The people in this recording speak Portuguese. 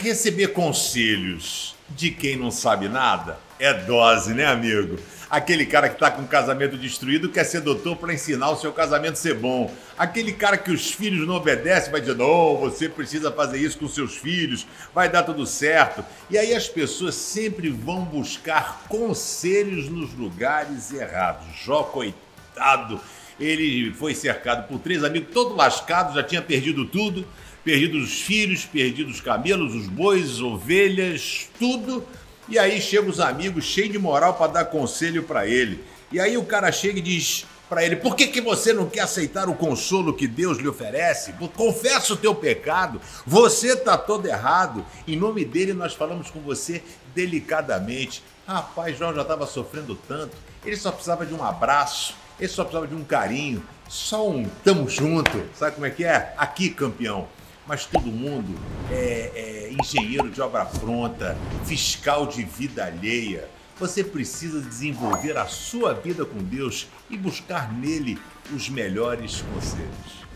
Receber conselhos de quem não sabe nada é dose, né, amigo? Aquele cara que está com o casamento destruído quer ser doutor para ensinar o seu casamento a ser bom. Aquele cara que os filhos não obedecem vai dizer: não, você precisa fazer isso com seus filhos, vai dar tudo certo. E aí as pessoas sempre vão buscar conselhos nos lugares errados. Jó, coitado, ele foi cercado por três amigos, todo lascado, já tinha perdido tudo perdido os filhos, perdido os camelos, os bois, ovelhas, tudo e aí chegam os amigos cheios de moral para dar conselho para ele. E aí o cara chega e diz para ele: Por que, que você não quer aceitar o consolo que Deus lhe oferece? Confessa o teu pecado, você está todo errado. Em nome dele, nós falamos com você delicadamente. Rapaz, João já estava sofrendo tanto, ele só precisava de um abraço, ele só precisava de um carinho, só um tamo junto. Sabe como é que é? Aqui, campeão mas todo mundo é, é engenheiro de obra pronta, fiscal de vida alheia. Você precisa desenvolver a sua vida com Deus e buscar nele os melhores conselhos.